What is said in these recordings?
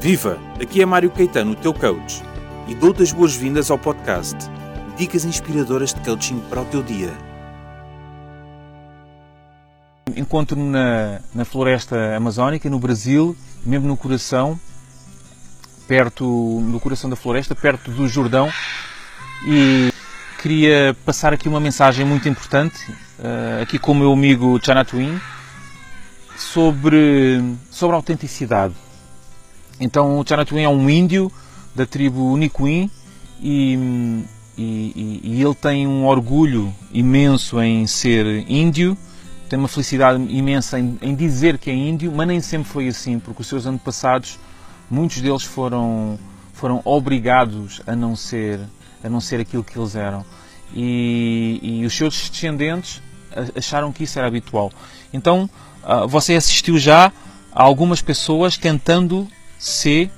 Viva! Aqui é Mário Caetano, o teu coach, e dou-te as boas-vindas ao podcast Dicas Inspiradoras de Coaching para o teu dia. Encontro-me na, na floresta amazónica, no Brasil, mesmo no coração, perto no coração da floresta, perto do Jordão, e queria passar aqui uma mensagem muito importante, uh, aqui com o meu amigo Chana Twin, sobre, sobre a autenticidade. Então o Chana Twin é um índio da tribo Nicuin e, e, e, ele tem um orgulho imenso em ser índio, tem uma felicidade imensa em, em, dizer que é índio, mas nem sempre foi assim, porque os seus antepassados, muitos deles foram, foram obrigados a não ser a não ser aquilo que eles eram. E, e os seus descendentes acharam que isso era habitual. Então, ah, você assistiu já a algumas pessoas tentando ser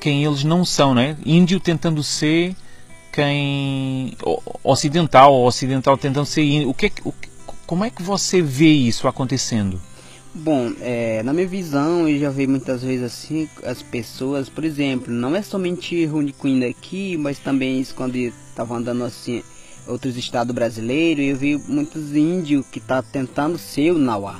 quem eles não são, né? Índio tentando ser quem ocidental, ocidental tentando ser índio. O que, é o, como é que você vê isso acontecendo? Bom, é, na minha visão, eu já vi muitas vezes assim, as pessoas, por exemplo, não é somente Rune Queen daqui, mas também isso quando estava andando assim, outros estados brasileiros, eu vi muitos índios que tá tentando ser o Nauá.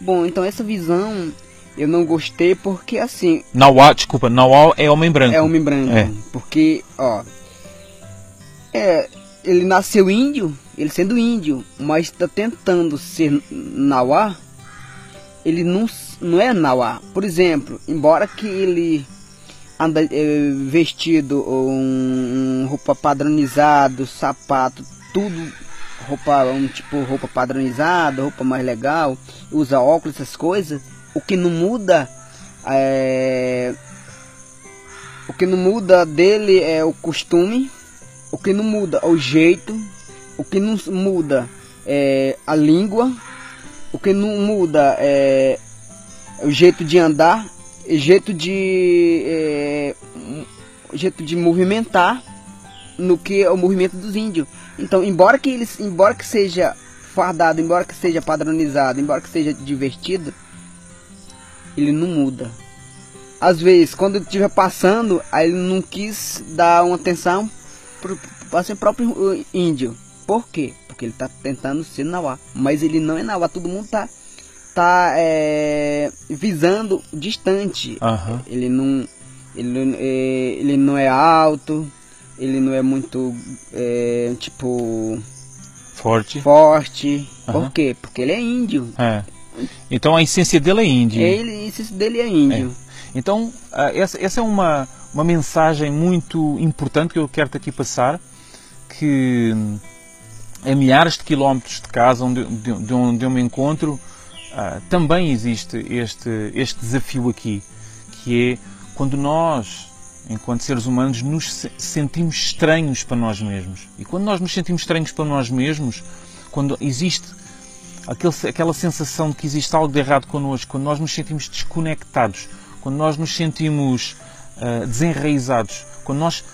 Bom, então essa visão eu não gostei porque assim. Nauá, desculpa, Nauá é homem branco. É homem branco. É. Porque, ó. É, ele nasceu índio, ele sendo índio, mas está tentando ser Nauá ele não, não é Nauá. Por exemplo, embora que ele anda é, vestido um, um, roupa padronizado, sapato, tudo roupa um tipo roupa padronizada, roupa mais legal, usa óculos, essas coisas, o que não muda é o que não muda dele é o costume, o que não muda é o jeito, o que não muda é a língua, o que não muda é o jeito de andar, o jeito de é, o jeito de movimentar no que é o movimento dos índios. Então, embora que eles, embora que seja fardado, embora que seja padronizado, embora que seja divertido, ele não muda. Às vezes, quando ele estiver passando, aí ele não quis dar uma atenção para seu próprio índio. Por quê? Porque ele está tentando ser Nauá. Mas ele não é Nauá, todo mundo tá, tá é, visando distante. Uhum. Ele não. Ele, é, ele não é alto, ele não é muito é, tipo forte. Forte. Uhum. Por quê? Porque ele é índio. É. Então a essência dele é índio. Ele, a essência dele é índio. É. Então essa, essa é uma, uma mensagem muito importante que eu quero aqui passar que a milhares de quilómetros de casa onde, de, de onde eu me encontro, uh, também existe este, este desafio aqui, que é quando nós, enquanto seres humanos, nos sentimos estranhos para nós mesmos. E quando nós nos sentimos estranhos para nós mesmos, quando existe aquele, aquela sensação de que existe algo de errado connosco, quando nós nos sentimos desconectados, quando nós nos sentimos uh, desenraizados, quando nós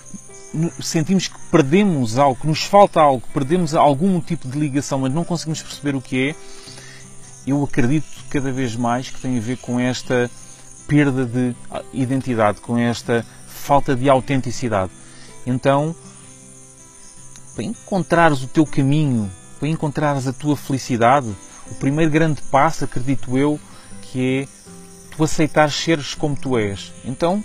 sentimos que perdemos algo, que nos falta algo, perdemos algum tipo de ligação, mas não conseguimos perceber o que é, eu acredito cada vez mais que tem a ver com esta perda de identidade, com esta falta de autenticidade. Então, para encontrares o teu caminho, para encontrares a tua felicidade, o primeiro grande passo, acredito eu, que é tu aceitares seres como tu és. Então,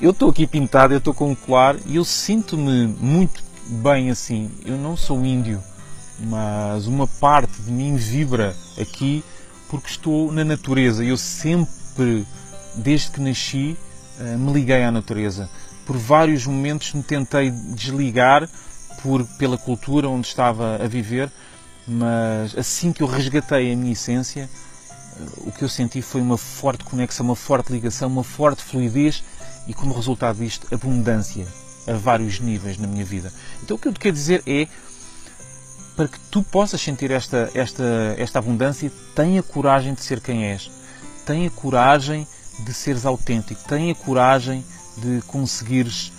eu estou aqui pintado, eu estou com um colar e eu sinto-me muito bem assim. Eu não sou índio, mas uma parte de mim vibra aqui porque estou na natureza. Eu sempre, desde que nasci, eh, me liguei à natureza. Por vários momentos me tentei desligar por, pela cultura onde estava a viver, mas assim que eu resgatei a minha essência, eh, o que eu senti foi uma forte conexão, uma forte ligação, uma forte fluidez e, como resultado disto, abundância a vários níveis na minha vida. Então, o que eu te quero dizer é para que tu possas sentir esta, esta, esta abundância, tenha coragem de ser quem és, tenha coragem de seres autêntico, tenha coragem de conseguires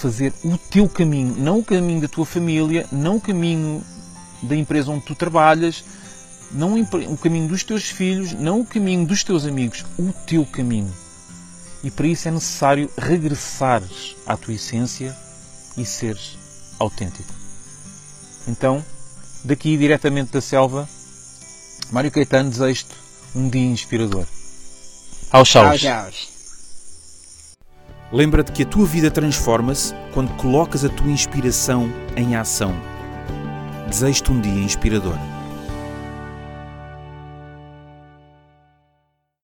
fazer o teu caminho, não o caminho da tua família, não o caminho da empresa onde tu trabalhas, não o caminho dos teus filhos, não o caminho dos teus amigos, o teu caminho. E para isso é necessário regressares à tua essência e seres autêntico. Então, daqui diretamente da selva, Mário Caetano desejo-te um dia inspirador. Aos Tchau, tchau. Lembra-te que a tua vida transforma-se quando colocas a tua inspiração em ação. Desejo-te um dia inspirador.